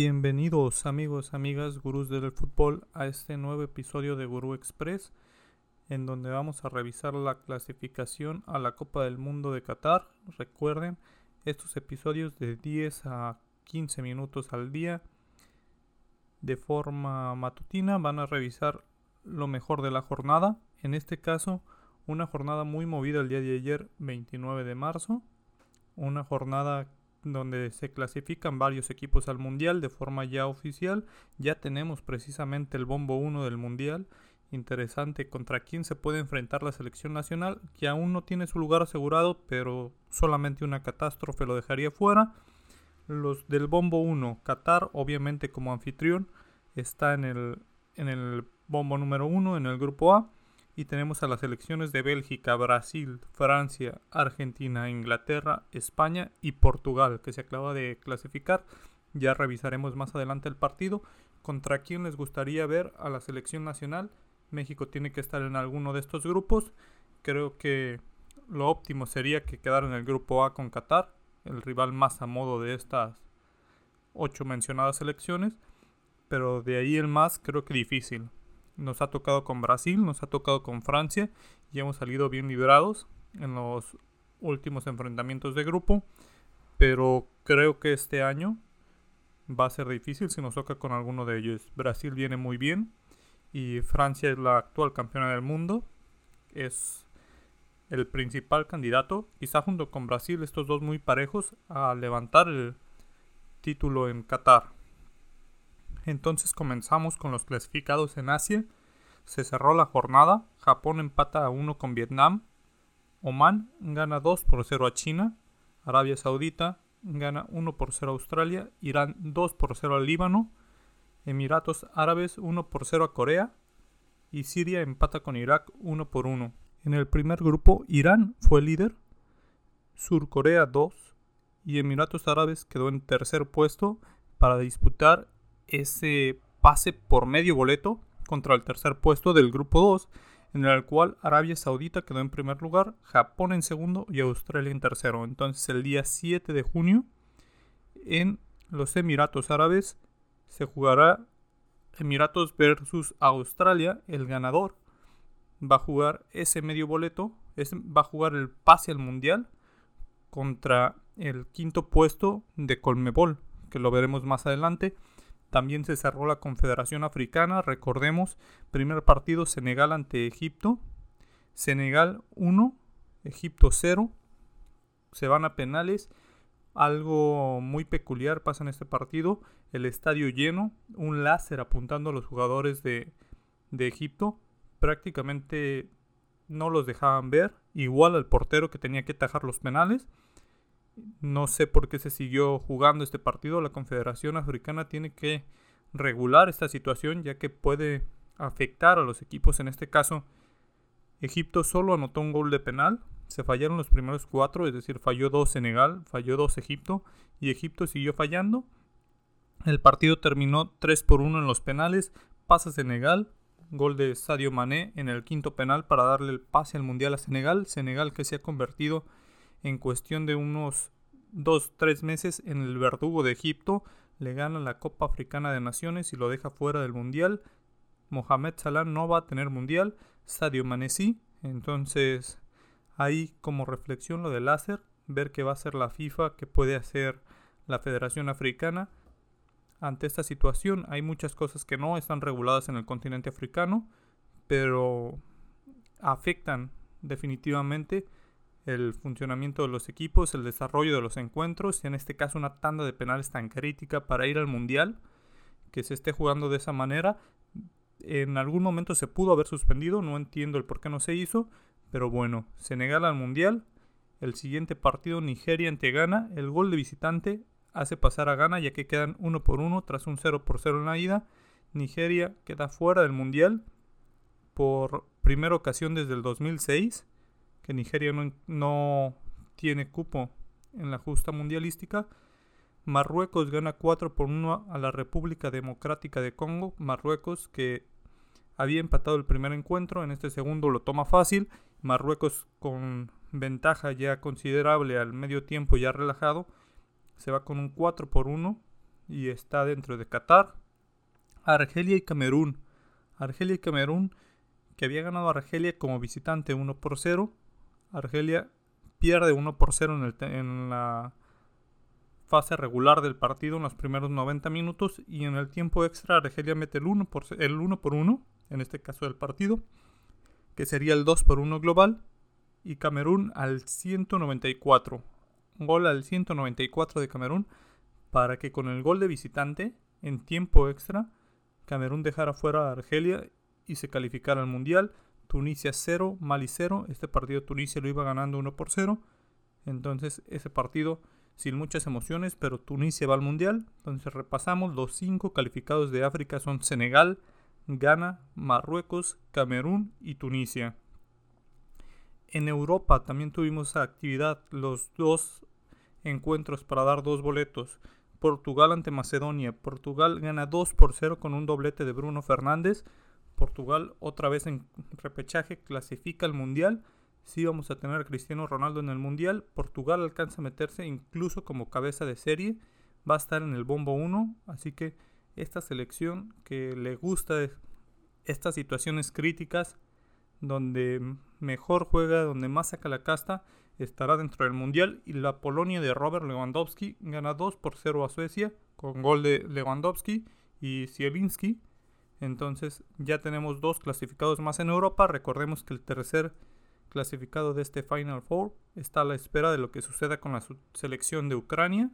Bienvenidos amigos, amigas, gurús del fútbol a este nuevo episodio de Gurú Express en donde vamos a revisar la clasificación a la Copa del Mundo de Qatar. Recuerden, estos episodios de 10 a 15 minutos al día de forma matutina van a revisar lo mejor de la jornada. En este caso, una jornada muy movida el día de ayer, 29 de marzo. Una jornada donde se clasifican varios equipos al Mundial de forma ya oficial. Ya tenemos precisamente el bombo 1 del Mundial. Interesante contra quién se puede enfrentar la selección nacional, que aún no tiene su lugar asegurado, pero solamente una catástrofe lo dejaría fuera. Los del bombo 1, Qatar, obviamente como anfitrión, está en el, en el bombo número 1, en el grupo A. Y tenemos a las selecciones de Bélgica, Brasil, Francia, Argentina, Inglaterra, España y Portugal, que se acaba de clasificar. Ya revisaremos más adelante el partido. ¿Contra quién les gustaría ver a la selección nacional? México tiene que estar en alguno de estos grupos. Creo que lo óptimo sería que quedara en el grupo A con Qatar, el rival más a modo de estas ocho mencionadas selecciones. Pero de ahí el más creo que difícil. Nos ha tocado con Brasil, nos ha tocado con Francia y hemos salido bien librados en los últimos enfrentamientos de grupo. Pero creo que este año va a ser difícil si nos toca con alguno de ellos. Brasil viene muy bien y Francia es la actual campeona del mundo. Es el principal candidato, quizá junto con Brasil, estos dos muy parejos a levantar el título en Qatar. Entonces comenzamos con los clasificados en Asia. Se cerró la jornada. Japón empata a 1 con Vietnam. Oman gana 2 por 0 a China. Arabia Saudita gana 1 por 0 a Australia. Irán 2 por 0 al Líbano. Emiratos Árabes 1 por 0 a Corea. Y Siria empata con Irak 1 por 1. En el primer grupo Irán fue líder. Sur Corea 2. Y Emiratos Árabes quedó en tercer puesto para disputar ese pase por medio boleto contra el tercer puesto del grupo 2, en el cual Arabia Saudita quedó en primer lugar, Japón en segundo y Australia en tercero. Entonces el día 7 de junio en los Emiratos Árabes se jugará Emiratos versus Australia, el ganador va a jugar ese medio boleto, va a jugar el pase al mundial contra el quinto puesto de Colmebol, que lo veremos más adelante. También se cerró la Confederación Africana, recordemos, primer partido Senegal ante Egipto. Senegal 1, Egipto 0. Se van a penales. Algo muy peculiar pasa en este partido. El estadio lleno, un láser apuntando a los jugadores de, de Egipto. Prácticamente no los dejaban ver. Igual al portero que tenía que tajar los penales. No sé por qué se siguió jugando este partido. La Confederación Africana tiene que regular esta situación ya que puede afectar a los equipos. En este caso, Egipto solo anotó un gol de penal. Se fallaron los primeros cuatro, es decir, falló dos Senegal, falló dos Egipto y Egipto siguió fallando. El partido terminó 3 por 1 en los penales. Pasa Senegal, gol de Sadio Mané en el quinto penal para darle el pase al Mundial a Senegal. Senegal que se ha convertido en cuestión de unos 2-3 meses en el verdugo de Egipto, le gana la Copa Africana de Naciones y lo deja fuera del Mundial. Mohamed Salah no va a tener Mundial, Sadio Mané entonces ahí como reflexión lo de láser, ver qué va a hacer la FIFA, qué puede hacer la Federación Africana. Ante esta situación hay muchas cosas que no están reguladas en el continente africano, pero afectan definitivamente el funcionamiento de los equipos, el desarrollo de los encuentros, y en este caso una tanda de penales tan crítica para ir al Mundial, que se esté jugando de esa manera. En algún momento se pudo haber suspendido, no entiendo el por qué no se hizo, pero bueno, Senegal al Mundial, el siguiente partido Nigeria ante Ghana, el gol de visitante hace pasar a Ghana ya que quedan uno por uno tras un 0 por 0 en la ida. Nigeria queda fuera del Mundial por primera ocasión desde el 2006 que Nigeria no, tiene cupo en la justa mundialística. Marruecos gana 4 por 1 a la República Democrática de Congo. Marruecos que había empatado el primer encuentro, en este segundo lo toma fácil. Marruecos con ventaja ya considerable al medio tiempo ya relajado. Se va con un 4 por 1 y está dentro de Qatar. Argelia y Camerún. Argelia y Camerún que había ganado Argelia como visitante 1 por 0. Argelia pierde 1 por 0 en, en la fase regular del partido en los primeros 90 minutos y en el tiempo extra Argelia mete el 1 por, el 1, por 1, en este caso del partido, que sería el 2 por 1 global, y Camerún al 194. Gol al 194 de Camerún para que con el gol de visitante en tiempo extra Camerún dejara fuera a Argelia y se calificara al Mundial. Tunisia 0, Mali 0. Este partido Tunisia lo iba ganando 1 por 0. Entonces ese partido sin muchas emociones, pero Tunisia va al Mundial. Entonces repasamos, los cinco calificados de África son Senegal, Ghana, Marruecos, Camerún y Tunisia. En Europa también tuvimos actividad los dos encuentros para dar dos boletos. Portugal ante Macedonia. Portugal gana 2 por 0 con un doblete de Bruno Fernández. Portugal otra vez en repechaje clasifica al Mundial sí vamos a tener a Cristiano Ronaldo en el Mundial. Portugal alcanza a meterse incluso como cabeza de serie. Va a estar en el bombo 1. Así que esta selección que le gusta estas situaciones críticas, donde mejor juega, donde más saca la casta, estará dentro del Mundial. Y la Polonia de Robert Lewandowski gana 2 por 0 a Suecia con gol de Lewandowski y Zielinski. Entonces ya tenemos dos clasificados más en Europa. Recordemos que el tercer clasificado de este Final Four está a la espera de lo que suceda con la selección de Ucrania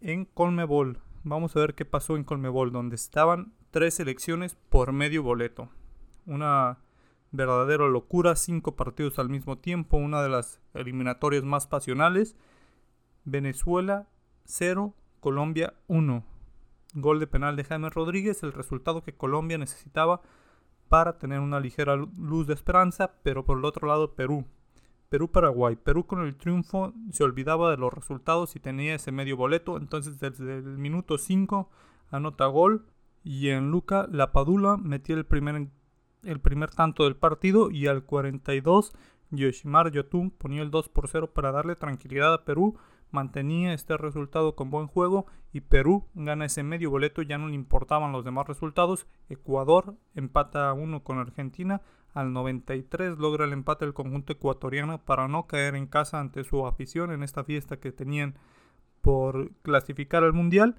en Colmebol. Vamos a ver qué pasó en Colmebol, donde estaban tres selecciones por medio boleto. Una verdadera locura, cinco partidos al mismo tiempo, una de las eliminatorias más pasionales. Venezuela 0, Colombia 1. Gol de penal de Jaime Rodríguez, el resultado que Colombia necesitaba para tener una ligera luz de esperanza, pero por el otro lado Perú. Perú-Paraguay. Perú con el triunfo se olvidaba de los resultados y tenía ese medio boleto, entonces desde el minuto 5 anota gol y en Luca Lapadula metió el primer, el primer tanto del partido y al 42 Yoshimar Yotun ponía el 2 por 0 para darle tranquilidad a Perú mantenía este resultado con buen juego y Perú gana ese medio boleto, ya no le importaban los demás resultados. Ecuador empata a uno con Argentina, al 93 logra el empate el conjunto ecuatoriano para no caer en casa ante su afición en esta fiesta que tenían por clasificar al Mundial.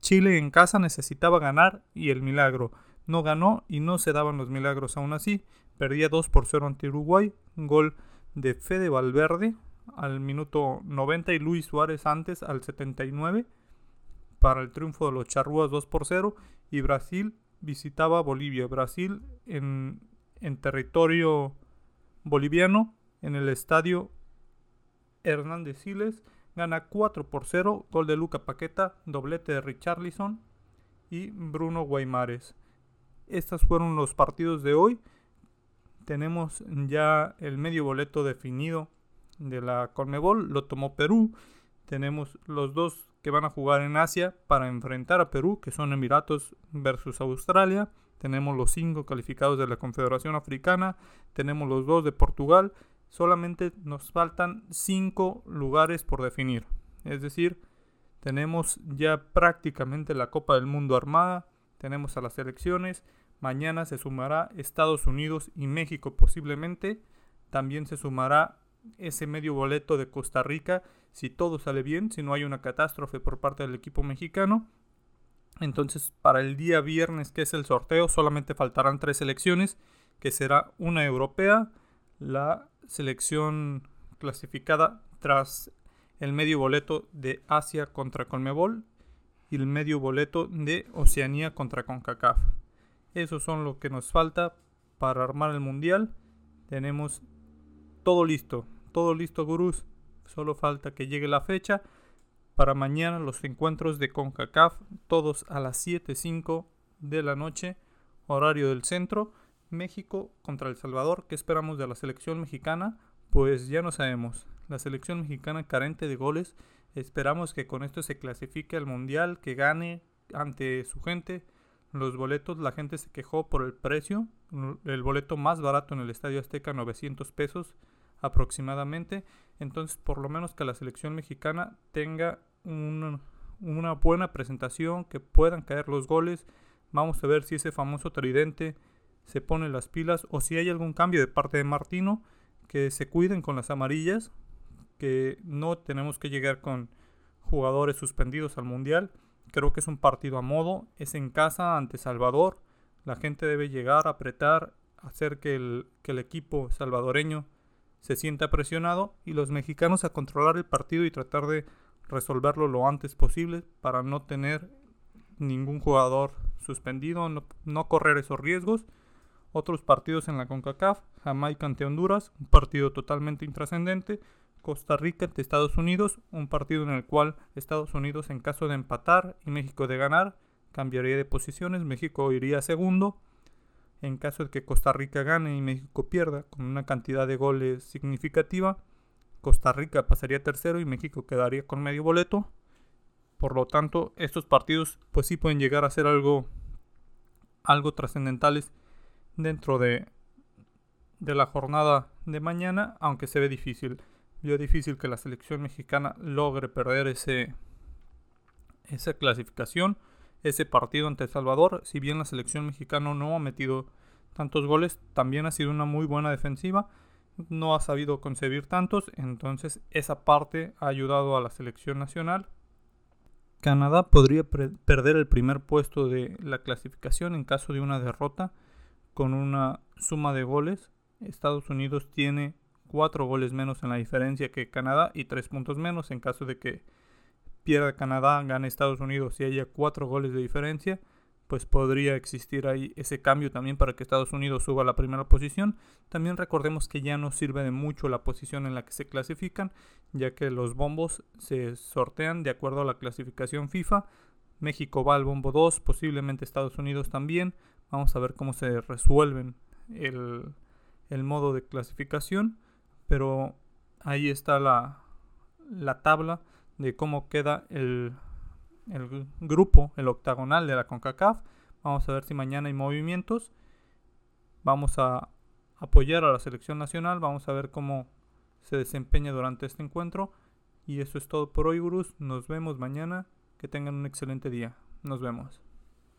Chile en casa necesitaba ganar y el milagro no ganó y no se daban los milagros aún así. Perdía 2 por 0 ante Uruguay, gol de Fede Valverde, al minuto 90 y Luis Suárez antes al 79 para el triunfo de los charrúas 2 por 0 y Brasil visitaba Bolivia. Brasil en, en territorio boliviano en el estadio Hernández Siles gana 4 por 0, gol de Luca Paqueta, doblete de Richarlison y Bruno Guaymares. Estos fueron los partidos de hoy. Tenemos ya el medio boleto definido de la Conmebol, lo tomó Perú. Tenemos los dos que van a jugar en Asia para enfrentar a Perú, que son Emiratos versus Australia. Tenemos los cinco calificados de la Confederación Africana. Tenemos los dos de Portugal. Solamente nos faltan cinco lugares por definir. Es decir, tenemos ya prácticamente la Copa del Mundo armada. Tenemos a las elecciones. Mañana se sumará Estados Unidos y México posiblemente. También se sumará ese medio boleto de Costa Rica si todo sale bien, si no hay una catástrofe por parte del equipo mexicano. Entonces, para el día viernes, que es el sorteo, solamente faltarán tres selecciones, que será una europea, la selección clasificada tras el medio boleto de Asia contra Conmebol y el medio boleto de Oceanía contra CONCACAF. Eso son lo que nos falta para armar el mundial. Tenemos todo listo todo listo, gurús. Solo falta que llegue la fecha. Para mañana los encuentros de CONCACAF, todos a las 7.05 de la noche, horario del centro. México contra El Salvador. ¿Qué esperamos de la selección mexicana? Pues ya no sabemos. La selección mexicana carente de goles. Esperamos que con esto se clasifique al Mundial, que gane ante su gente. Los boletos, la gente se quejó por el precio. El boleto más barato en el Estadio Azteca, 900 pesos aproximadamente. Entonces, por lo menos que la selección mexicana tenga un, una buena presentación, que puedan caer los goles. Vamos a ver si ese famoso tridente se pone las pilas o si hay algún cambio de parte de Martino, que se cuiden con las amarillas, que no tenemos que llegar con jugadores suspendidos al Mundial. Creo que es un partido a modo, es en casa ante Salvador. La gente debe llegar a apretar, hacer que el equipo salvadoreño se sienta presionado y los mexicanos a controlar el partido y tratar de resolverlo lo antes posible para no tener ningún jugador suspendido, no, no correr esos riesgos. Otros partidos en la CONCACAF, Jamaica ante Honduras, un partido totalmente intrascendente. Costa Rica ante Estados Unidos, un partido en el cual Estados Unidos en caso de empatar y México de ganar, cambiaría de posiciones, México iría segundo. En caso de que Costa Rica gane y México pierda con una cantidad de goles significativa, Costa Rica pasaría tercero y México quedaría con medio boleto. Por lo tanto, estos partidos pues sí pueden llegar a ser algo algo trascendentales dentro de de la jornada de mañana, aunque se ve difícil. Veo difícil que la selección mexicana logre perder ese, esa clasificación, ese partido ante El Salvador. Si bien la selección mexicana no ha metido tantos goles, también ha sido una muy buena defensiva. No ha sabido concebir tantos, entonces esa parte ha ayudado a la selección nacional. Canadá podría perder el primer puesto de la clasificación en caso de una derrota con una suma de goles. Estados Unidos tiene cuatro goles menos en la diferencia que Canadá y tres puntos menos en caso de que pierda Canadá, gane Estados Unidos y haya cuatro goles de diferencia, pues podría existir ahí ese cambio también para que Estados Unidos suba a la primera posición. También recordemos que ya no sirve de mucho la posición en la que se clasifican, ya que los bombos se sortean de acuerdo a la clasificación FIFA. México va al bombo 2, posiblemente Estados Unidos también. Vamos a ver cómo se resuelven el, el modo de clasificación pero ahí está la, la tabla de cómo queda el, el grupo, el octagonal de la CONCACAF. Vamos a ver si mañana hay movimientos. Vamos a apoyar a la selección nacional. Vamos a ver cómo se desempeña durante este encuentro. Y eso es todo por hoy, gurús. Nos vemos mañana. Que tengan un excelente día. Nos vemos.